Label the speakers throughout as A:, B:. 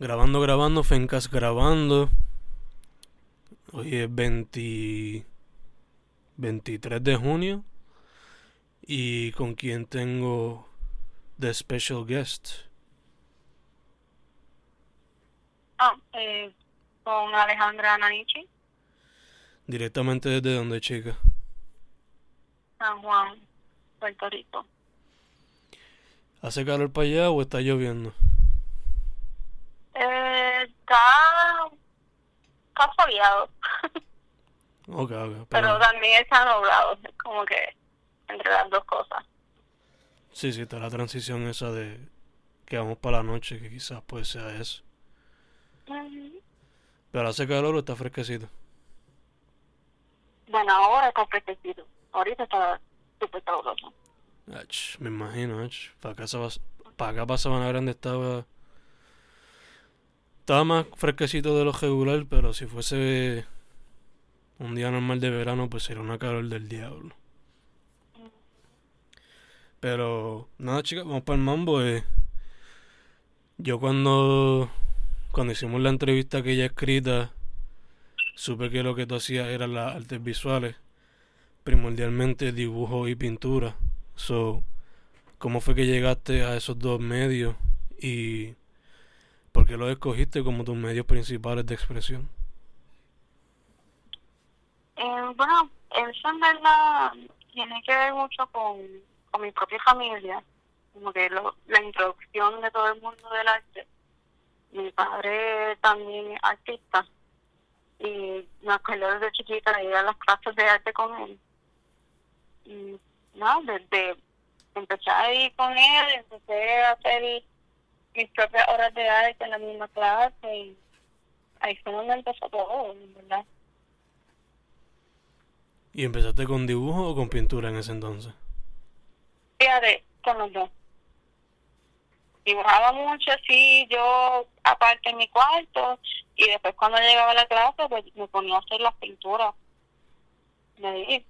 A: Grabando, grabando, Fencas grabando. Hoy es 20, 23 de junio. Y con quien tengo the special guest.
B: Ah, eh, con Alejandra Nanichi,
A: Directamente desde donde, chica.
B: San Juan, Puerto Rico.
A: ¿Hace calor para allá o está lloviendo?
B: Eh, está, está soleado,
A: Ok, ok.
B: pero
A: Pero,
B: también está nublado, es como que entre las dos cosas.
A: sí, sí, está la transición esa de que vamos para la noche, que quizás pues sea eso.
B: Ujú.
A: Pero hace calor o está fresquecito.
B: Bueno, ahora está fresquecito, ahorita está súper caluroso.
A: Ach, me imagino, ach. Para acá, para acá para Sabana Grande estaba. Estaba más fresquecito de lo regular, pero si fuese un día normal de verano, pues sería una calor del diablo. Pero nada, chicas, vamos para el mambo. eh. Yo cuando, cuando hicimos la entrevista aquella escrita, supe que lo que tú hacías eran las artes visuales, primordialmente dibujo y pintura. So, ¿cómo fue que llegaste a esos dos medios y por qué los escogiste como tus medios principales de expresión?
B: Eh, bueno, eso en verdad tiene que ver mucho con, con mi propia familia, como que lo- la introducción de todo el mundo del arte. Mi padre también es artista y me acuerdo desde chiquita de ir a las clases de arte con él. Y no, desde empecé a ir con él, empecé a hacer mis propias horas de arte en la misma clase y ahí fue donde empezó todo, en verdad.
A: ¿Y empezaste con dibujo o con pintura en ese entonces?
B: Fíjate, con los dos. Dibujaba mucho así, yo aparte en mi cuarto, y después cuando llegaba a la clase, pues me ponía a hacer las pinturas. de ahí.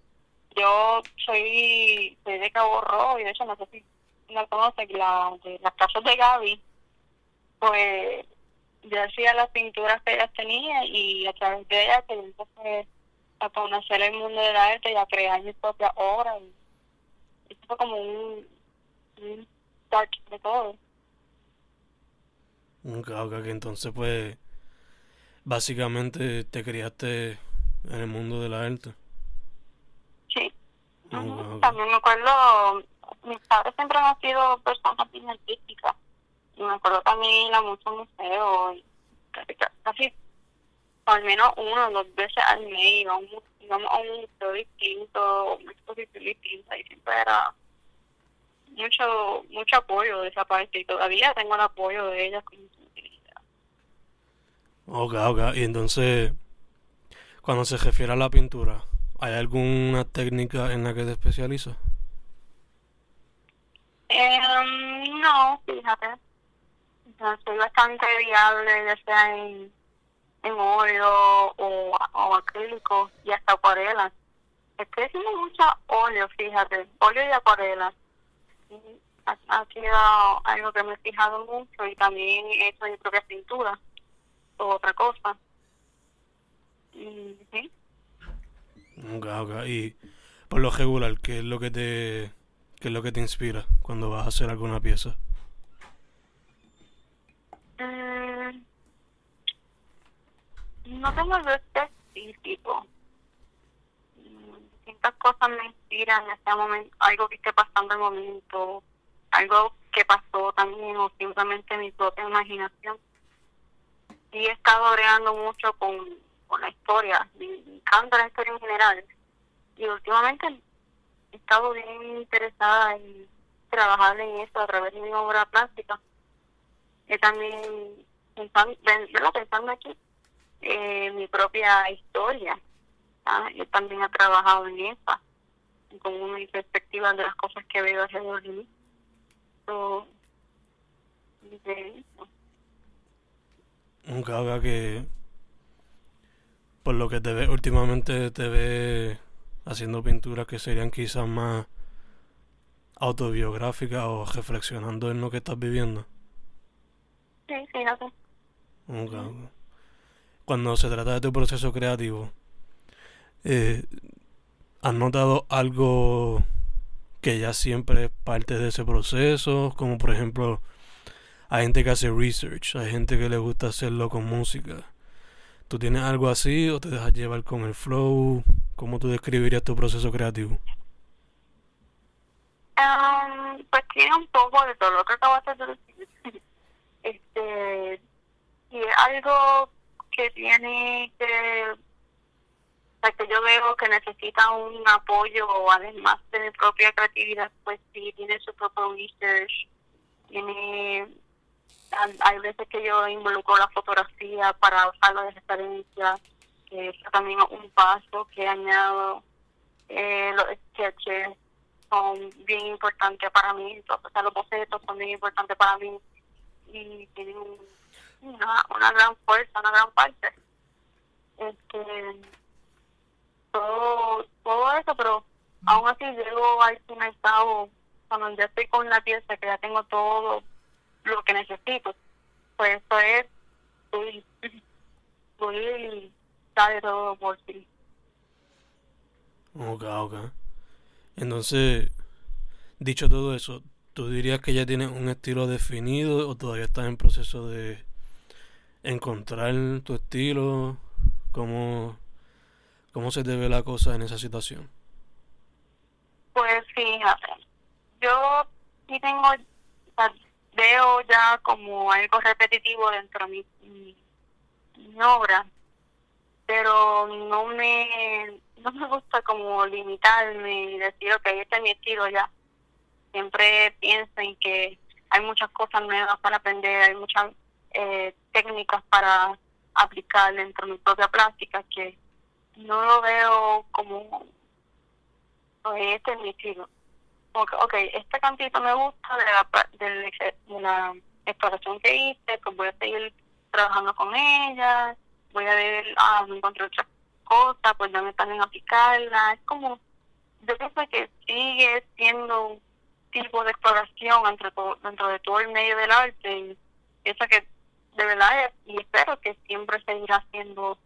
B: Yo soy, soy de Cabo Rojo, y de hecho no sé si la conoces, la, de las casas de Gaby, pues yo hacía las pinturas que ellas tenían, y a través de ellas pues, empecé a conocer el mundo del arte y a crear mis propias obras. Y eso fue como un, un start de todo.
A: Ok, ok, que entonces pues básicamente te criaste en el mundo de la arte.
B: Sí.
A: Ok,
B: Ujú.
A: ok.
B: También me acuerdo, mis padres siempre han sido personas bien artísticas. Me acuerdo también ir a muchos museos. Casi, casi al menos una o dos veces al mes íbamos, íbamos a un museo distinto, una exposición distinta. Y siempre era mucho mucho apoyo de esa parte. Y todavía tengo el apoyo de ellas. sensibilidad.
A: Ok, ok. Y entonces, cuando se refiere a la pintura, ¿hay alguna técnica en la que te especializas?
B: Em, no, fíjate. Soy bastante viable, ya sea en, en óleo o, o acrílico y hasta acuarela. Estoy haciendo mucho óleo, fíjate, óleo y acuarela. Ha, sido algo que me he fijado mucho y también he hecho mi propia pintura o otra cosa. Y, sí.
A: Ok, ok. Y por lo regular, ¿qué es lo que te, qué es lo que te inspira cuando vas a hacer alguna pieza?
B: Mm, no tengo algo específico. Mm, Distintas cosas me inspiran en este momento, algo que esté pasando en momento, algo que pasó también o simplemente mi propia imaginación. Y he estado creando mucho con, con la historia, me encanta la historia en general. Y últimamente he estado bien interesada en trabajar en eso a través de mi obra plástica. He también pensando, pensando aquí eh, mi propia historia. ¿ah? Yo también he trabajado en esa, con mi perspectiva de las cosas que veo alrededor de mí.
A: Un caga que por lo que te ve últimamente te ve haciendo pinturas que serían quizás más autobiográficas o reflexionando en lo que estás viviendo.
B: Sí, fíjate.
A: Okay. Cuando se trata de tu proceso creativo, eh, ¿has notado algo que ya siempre es parte de ese proceso? Como por ejemplo, hay gente que hace research, hay gente que le gusta hacerlo con música. ¿Tú tienes algo así o te dejas llevar con el flow? ¿Cómo tú describirías tu proceso creativo?
B: Um, pues tiene un poco de todo lo que acabas de. Este, y algo que tiene que, o que yo veo que necesita un apoyo, además de mi propia creatividad, pues sí, tiene su propio research, tiene, hay veces que yo involucro la fotografía para usarlo de referencia, que es también un paso que añado, eh, los sketches son bien importantes para mí, entonces los bocetos son bien importantes para mí y tienen una, una gran fuerza, una gran parte. Este, todo, todo eso, pero aún así llego al estado cuando ya estoy con la pieza, que ya tengo todo lo que necesito. Pues eso es, voy, voy sale todo por ti.
A: Ok, ok. Entonces, dicho todo eso, ¿tú dirías que ya tienes un estilo definido o todavía estás en proceso de encontrar tu estilo? ¿Cómo, cómo se te ve la cosa en esa situación?
B: Pues fíjate, yo sí tengo, veo ya como algo repetitivo dentro de mi, mi, obra, pero no me, no me gusta como limitarme y decir, ok, este es mi estilo ya. Siempre pienso en que hay muchas cosas nuevas para aprender, hay muchas eh, técnicas para aplicar dentro de mi propia plástica que no lo veo como este es mi estilo. Ok, este cantito me gusta de la, de la exploración que hice pues voy a seguir trabajando con ella voy a ver ah me encontré otras cosas pues ya me también aplicarla. Es como yo pienso que sigue siendo tipo de exploración entre todo, dentro de todo el medio del arte y pienso que de verdad y espero que siempre seguirá siendo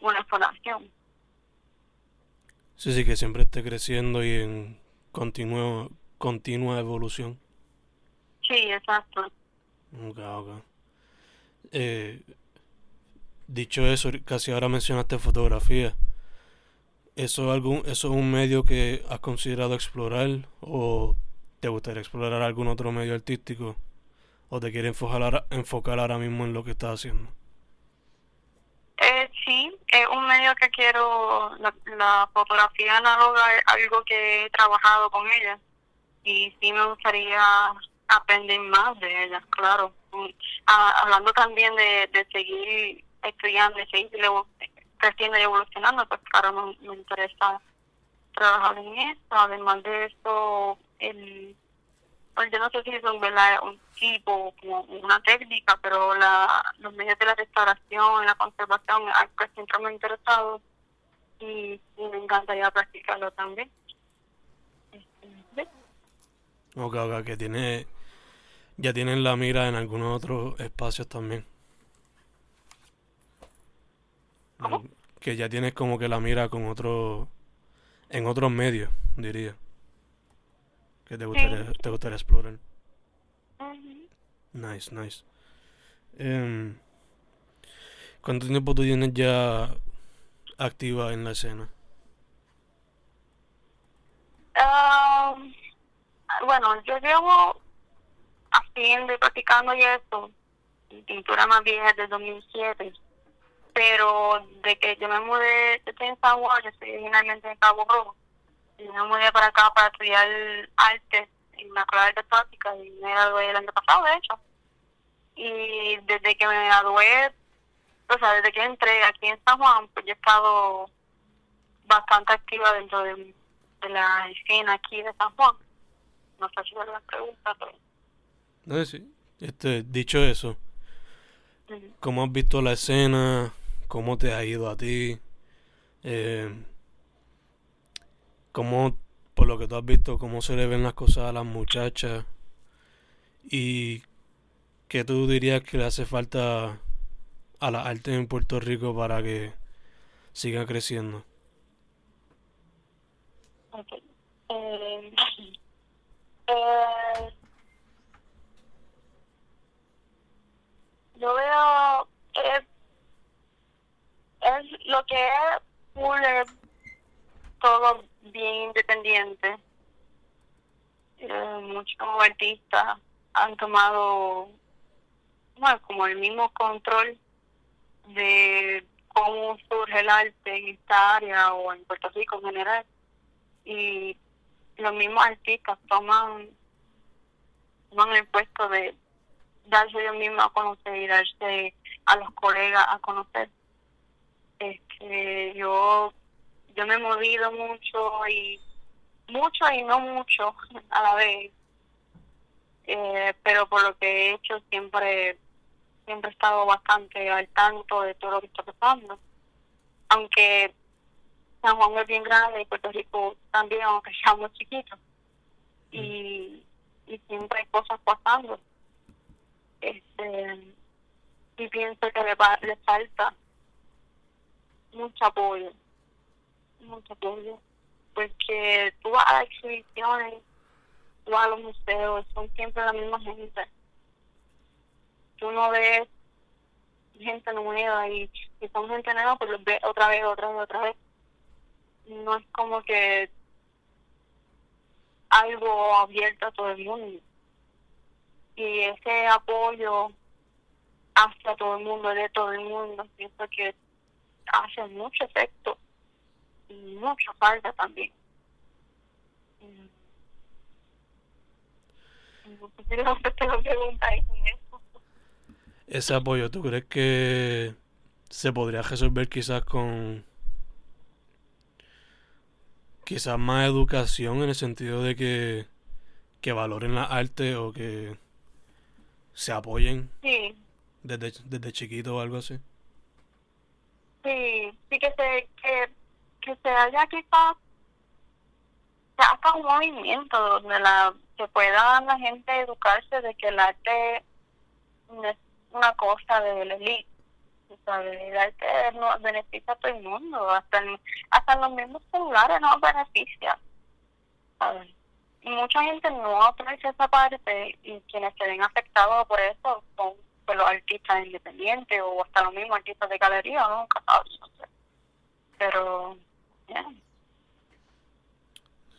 B: una exploración.
A: Sí, sí, que siempre esté creciendo y en continua, continua evolución.
B: Sí, exacto.
A: Ok, ok. Eh, dicho eso, casi ahora mencionaste fotografía. ¿Eso, algún, ¿Eso es un medio que has considerado explorar o te gustaría explorar algún otro medio artístico? o te quieres enfocar, enfocar ahora mismo en lo que estás haciendo?
B: Eh, sí, es un medio que quiero, la, fotografía análoga es algo que he trabajado con ella y sí me gustaría aprender más de ella, claro. Ah, hablando también de, de seguir estudiando y seguir creciendo y evolucionando, pues claro, me, me interesa trabajar en esto. Además de eso, el pues yo no sé si es un, un tipo, como una técnica, pero la, los medios de la restauración, la conservación, algo que siempre me ha interesado y, me encantaría practicarlo también.
A: Ok, ok, que tiene, ya tienen la mira en algunos otros espacios también. Que ya tienes como que la mira con otro, en otros medios, diría que te gustaría, te gustaría explorar. Nice, nice. Um, ¿Cuánto tiempo tú tienes ya activa en la escena?
B: Bueno, yo llevo haciendo y practicando y eso, pintura más vieja desde 2007, pero de que yo me mudé, yo estoy en San Juan, yo estoy originalmente en Cabo Rojo, y me mudé para acá para estudiar arte la escuela de arte y me gradué el año pasado, de hecho. y desde que me gradué, o sea, desde que entré aquí en San Juan, pues yo he estado bastante activa dentro de, la escena aquí de San Juan. No sé si me las preguntas, pero...
A: No, sí. Este, dicho eso, ¿cómo has visto la escena? ¿Cómo te ha ido a ti? Eh, ¿Cómo, por lo que tú has visto, cómo se le ven las cosas a las muchachas? ¿Y qué tú dirías que le hace falta a la arte en Puerto Rico para que siga creciendo?
B: Eh, eh, yo veo es, es lo que es todo bien independiente. Eh, muchos artistas han tomado bueno, como el mismo control de cómo surge el arte en esta área o en Puerto Rico en general. Y los mismos artistas toman, toman el puesto de darse ellos mismos a conocer y darse a los colegas a conocer. Es que yo, yo me he movido mucho y mucho y no mucho a la vez. Eh, pero por lo que he hecho siempre siempre he estado bastante al tanto de todo lo que está pasando. Aunque San Juan es bien grande y Puerto Rico también, aunque seamos chiquitos. Y, y siempre hay cosas pasando. Este, y pienso que le, le falta mucho apoyo. Mucho apoyo. Porque tú vas a las exhibiciones, tú vas a los museos, son siempre la misma gente tú no ves gente nueva y si son gente nueva, pues los ves otra vez, otra vez, otra vez. No es como que algo abierto a todo el mundo. Y ese apoyo hacia todo el mundo, de todo el mundo, pienso que hace mucho efecto y mucha falta también. No sé si te lo preguntáis con eso
A: ese apoyo, ¿tú crees que se podría resolver quizás con quizás más educación en el sentido de que, que valoren la arte o que se apoyen
B: sí.
A: desde, desde chiquito o algo así?
B: Sí, sí que se, que, que se haya quizás hasta un movimiento donde la se pueda la gente educarse de que el arte una cosa de la elite. El arte no beneficia a todo el mundo, hasta, hasta los mismos celulares nos beneficia. Y mucha gente no aprecia esa parte y quienes se ven afectados por eso son pues, los artistas independientes o hasta los mismos artistas de galería, nunca sabes. Pero,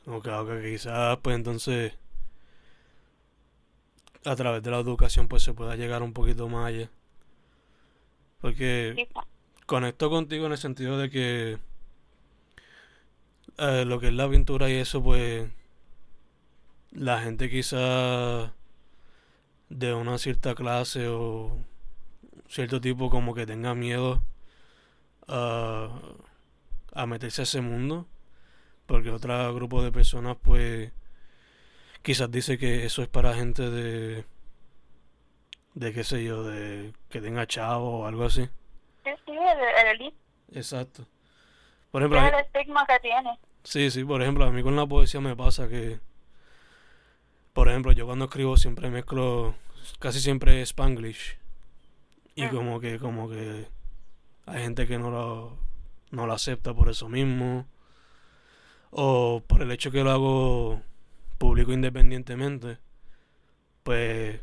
A: Ok, ok, quizás pues entonces a través de la educación pues se pueda llegar un poquito más allá. Porque conecto contigo en el sentido de que eh, lo que es la pintura y eso pues la gente quizá de una cierta clase o cierto tipo como que tenga miedo a, a meterse a ese mundo porque otro grupo de personas pues quizás dice que eso es para gente de de qué sé yo, de que tenga chavo o algo así.
B: Sí, sí, el, elite.
A: Exacto. Por ejemplo,
B: es el estigma que tiene.
A: Sí, sí, por ejemplo, a mí con la poesía me pasa que, por ejemplo, yo cuando escribo siempre mezclo, casi siempre spanglish. Y como que, como que hay gente que no lo, no lo acepta por eso mismo. O por el hecho que lo hago público independientemente, pues,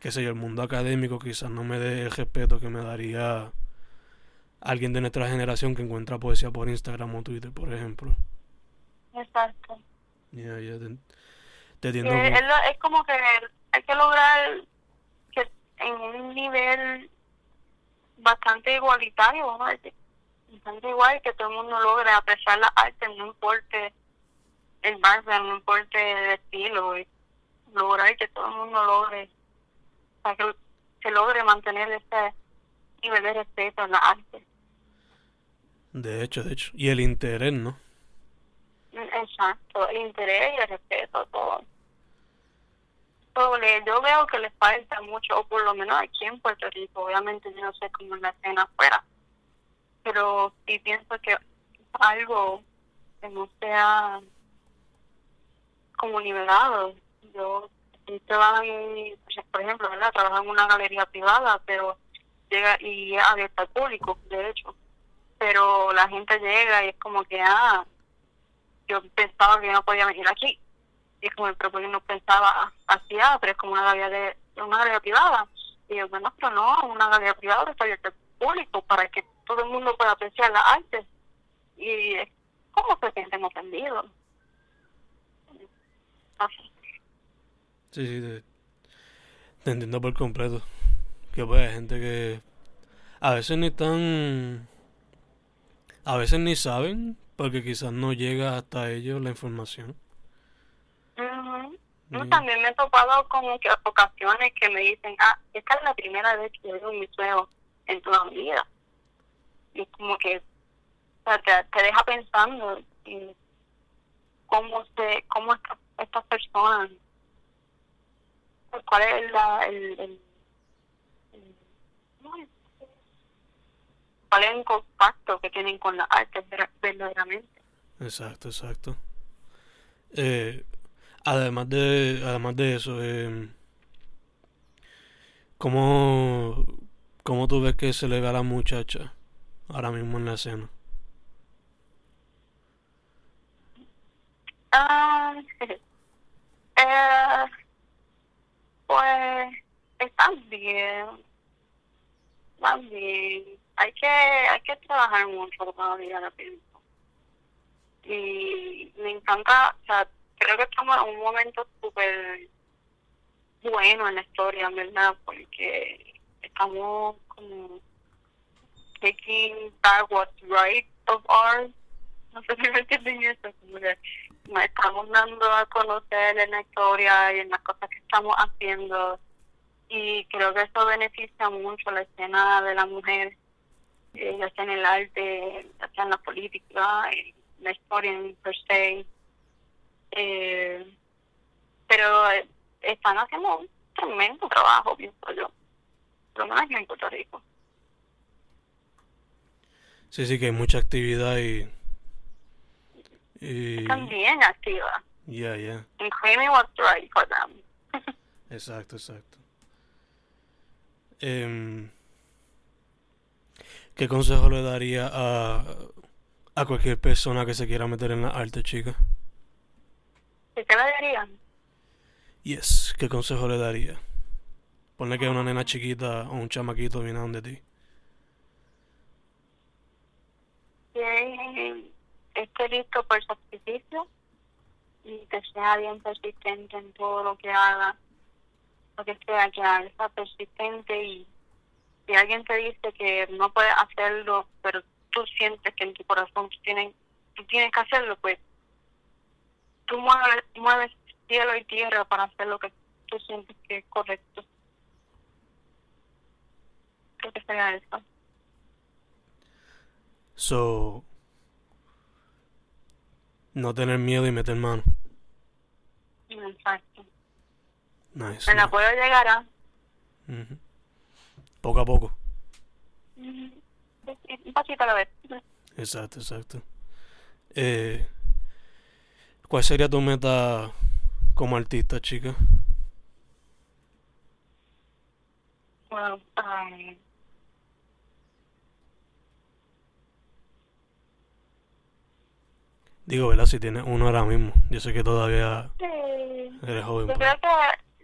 A: qué sé yo, el mundo académico quizás no me dé el respeto que me daría alguien de nuestra generación que encuentra poesía por Instagram o Twitter, por ejemplo.
B: Exacto.
A: Ya, ya,
B: te, entiendo. Eh, es, como que hay que lograr que en un nivel bastante igualitario, bastante igual, que todo el mundo logre apreciar la arte, no importe el base, no importa el estilo, y lograr que todo el mundo logre, sea, que se logre mantener ese nivel de respeto en la arte.
A: De hecho, de hecho. Y el interés, ¿no?
B: Exacto, el interés y el respeto, todo. yo veo que les falta mucho, o por lo menos aquí en Puerto Rico, obviamente yo no sé cómo es la escena afuera, pero sí pienso que algo que no sea como nivelado. Yo en, por ejemplo, ¿verdad? Trabajo en una galería privada, pero llega y es abierta al público, de hecho. Pero la gente llega y es como que, ah, yo pensaba que no podía venir aquí. Y es como, pero porque no pensaba así, ah, pero es como una galería, de, una galería privada. Y yo, bueno, pero no, una galería privada está abierta al público para que todo el mundo pueda apreciar la arte. Y es como se sienten ofendidos. Así.
A: Sí, sí, te, te entiendo por completo. Que pues hay gente que a veces ni están... A veces ni saben porque quizás no llega hasta ellos la información.
B: Ujú. Yo
A: Mm.
B: también me he topado con que- ocasiones que me dicen, ah, esta es la primera vez que veo un museo en toda mi vida. Y como que o sea, te, te deja pensando en cómo se, cómo esta- estas personas, pues, cuál es la, el, el, cuál es el contacto que tienen con la arte ver- verdaderamente.
A: Exacto, exacto. Eh, además de, además de eso, eh, ¿cómo, cómo tú ves que se le ve a la muchacha ahora mismo en la escena?
B: Ah, eh, pues están bien, están bien. Hay que, hay que trabajar mucho todavía, la pienso. Y me encanta, o sea, creo que estamos en un momento súper bueno en la historia, verdad, porque estamos como taking back what's right of ours. No sé si me entienden eso, estamos dando a conocer en la historia y en las cosas que estamos haciendo. Y creo que eso beneficia mucho la escena de la mujer eh, ya sea en el arte ya sea en la política en la historia en per se. Eh, pero eh, están haciendo un tremendo trabajo pienso yo. Lo menos aquí en Puerto Rico
A: Sí, sí, que hay mucha actividad y... y
B: están bien activas
A: ya, ya,
B: and claiming what's right for them
A: exacto, exacto. Em, ¿qué consejo le daría a, a cualquier persona que se quiera meter en la arte, chica?
B: ¿qué te lo dirían?
A: Yes, ¿qué consejo le daría? Ponle que una nena chiquita o un chamaquito viene a donde ti.
B: Que esté listo por sacrificio y que sea bien persistente en todo lo que haga, lo que sea que haga, sea persistente y si alguien te dice que no puedes hacerlo, pero tú sientes que en tu corazón tú tienes, tú tienes que hacerlo, pues tú mueves, mueves cielo y tierra para hacer lo que tú sientes que es correcto. Creo que sería eso.
A: So, no tener miedo y meter mano.
B: Exacto.
A: Nice.
B: El
A: nice.
B: apoyo llegará.
A: Ujú. Poco a poco.
B: Un pasito a la vez.
A: Exacto, exacto. Eh, ¿Cuál sería tu meta como artista, chica?
B: Bueno, um,
A: Digo, ¿verdad? Si tienes uno ahora mismo. Yo sé que todavía
B: sí.
A: eres joven.
B: Yo creo que,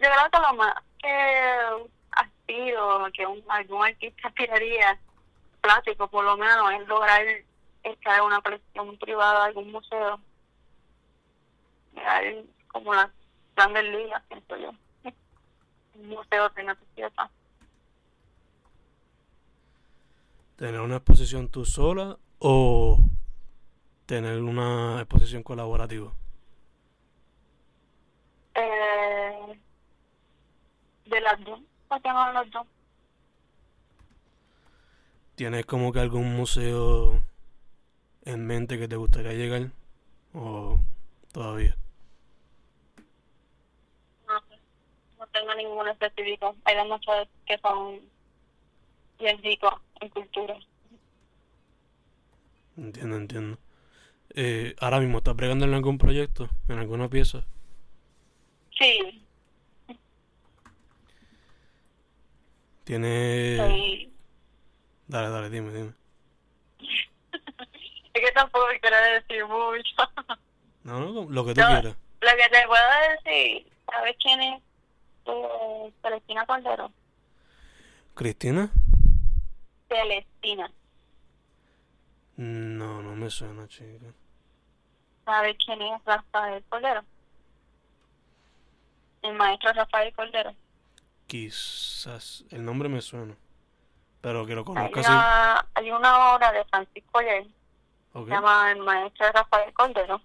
B: yo creo que lo más que aspiro, que un, algún artista aspiraría, plástico por lo menos, es lograr estar en una colección privada de algún museo. Mirar como las grandes ligas, pienso yo. Un museo tenga tu pieza.
A: ¿Tener una exposición tú sola o tener una exposición colaborativa?
B: Eh, de las dos, ¿por qué no las dos?
A: ¿Tienes como que algún museo en mente que te gustaría llegar? ¿O todavía?
B: No no tengo ninguno específico. Hay demasiados que son bien ricos en cultura.
A: Entiendo, entiendo. Eh, ahora mismo, ¿estás bregando en algún proyecto? ¿En alguna pieza?
B: Sí,
A: ¿Tienes...?
B: soy...
A: Dale, dale, dime, dime.
B: Es que tampoco quiero decir mucho.
A: No, no, lo que tú
B: No.
A: quieras.
B: Lo que te puedo decir, ¿sabes quién es? Eh, Celestina Cordero.
A: ¿Cristina?
B: Celestina.
A: No, no me suena, chica.
B: ¿Sabes quién es Rafael Cordero? El maestro Rafael Cordero.
A: Quizás el nombre me suena. Pero que lo
B: Hay
A: conozca así.
B: una, hay una obra de Francisco Yer,
A: Ok.
B: se llama El maestro Rafael Cordero.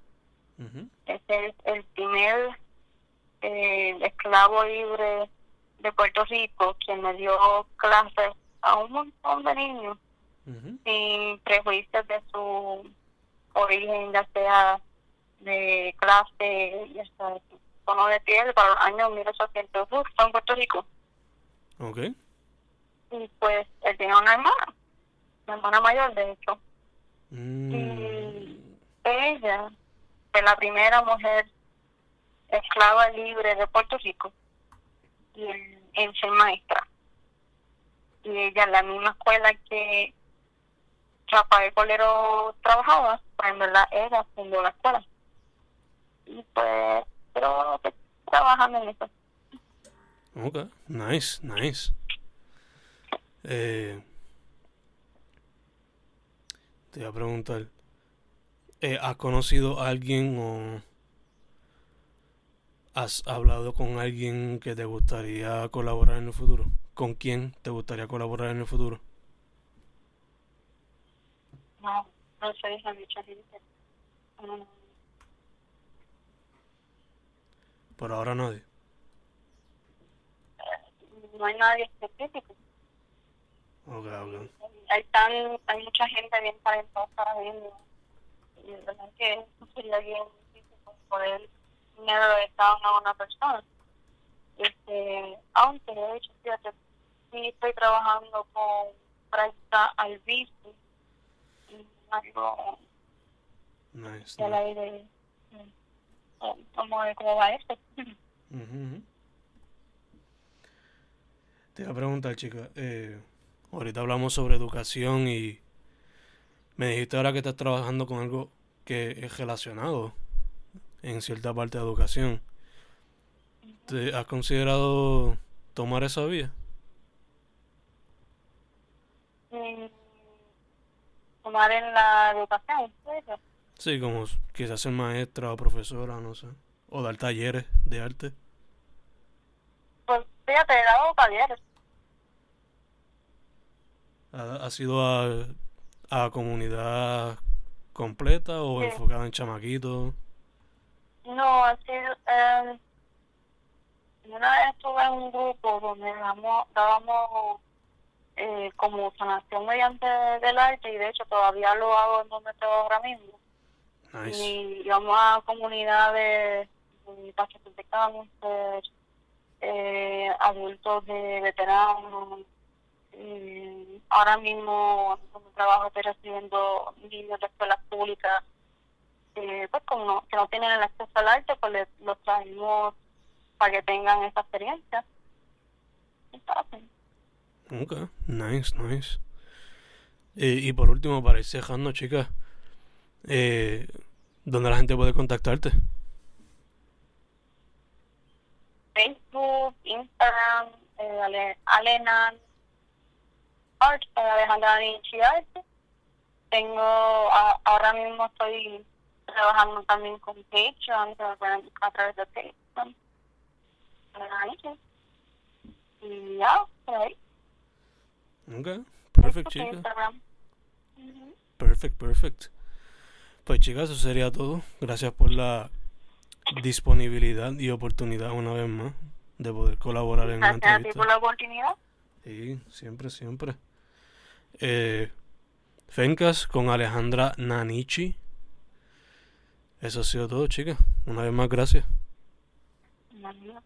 B: Ese es el primer eh, esclavo libre de Puerto Rico quien le dio clases a un montón de niños
A: Ujú.
B: sin prejuicios de su origen, ya sea de clase, de su tono de piel, para años 1800 justo en Puerto Rico.
A: Ok.
B: Y pues él tiene una hermana, una hermana mayor de hecho.
A: Mm,
B: Ella fue la primera mujer esclava libre de Puerto Rico y en, en ser maestra. Y ella en la misma escuela que Rafael Colero trabajaba, pues en verdad ella fundó la escuela. Y pues, pero pues, trabajando en eso.
A: Ok. Nice, nice. Eh, te iba a preguntar. eh, ¿Has conocido a alguien o has hablado con alguien que te gustaría colaborar en el futuro? ¿Con quién te gustaría colaborar en el futuro?
B: No, no deja mucha gente. No,
A: Por ahora nadie.
B: no hay nadie específico.
A: Ok, ok.
B: hay tan hay mucha gente bien talentosa mismo y de verdad que sería bien difícil poder de cada una, persona este aunque de hecho fíjate sí estoy trabajando con práctica al bici y algo
A: Nice.
B: del
A: nice.
B: aire eh, como de cómo va esto.
A: Te iba a preguntar, chica, eh, ahorita hablamos sobre educación y me dijiste ahora que estás trabajando con algo que es relacionado en cierta parte de educación. ¿Te has considerado tomar esa vía?
B: Mm, tomar en la educación ¿sí?
A: Sí, como quizás ser maestra o profesora, no sé. O dar talleres de arte.
B: pues fíjate he dado talleres
A: ¿Ha, ha sido a, a comunidad completa o
B: Sí.
A: enfocada en chamaquitos?
B: No, así, eh, una vez estuve en un grupo donde damos, dábamos eh, como sanación mediante del arte y de hecho todavía lo hago en donde estoy ahora mismo.
A: Nice.
B: Y íbamos a comunidades de pacientes de cáncer, eh, adultos de veteranos. y ahora mismo donde trabajo estoy recibiendo niños de escuelas públicas eh, pues como no, que no tienen el acceso al arte, pues les, los traemos para que tengan esa experiencia.
A: Ok, nice, nice. Y por último, para ir cejando, chicas, eh, ¿dónde la gente puede contactarte?
B: Facebook, Instagram, eh, Ale- Alenan Art, eh, Alejandra Nietzsche Art. Tengo, a- ahora mismo estoy trabajando también con Patreon, a través de Patreon. Y ya, por ahí.
A: Ok, perfect,
B: Facebook,
A: chicas.
B: Instagram. Ujú.
A: Perfect, perfect. Pues chicas, eso sería todo. Gracias por la disponibilidad y oportunidad una vez más de poder colaborar en una
B: Gracias a ti
A: entrevista.
B: por la oportunidad.
A: Sí, siempre, siempre. eh, Fencas con Alejandra Nanichi. Eso ha sido todo, chicas. Una vez más, gracias.
B: Imagínate.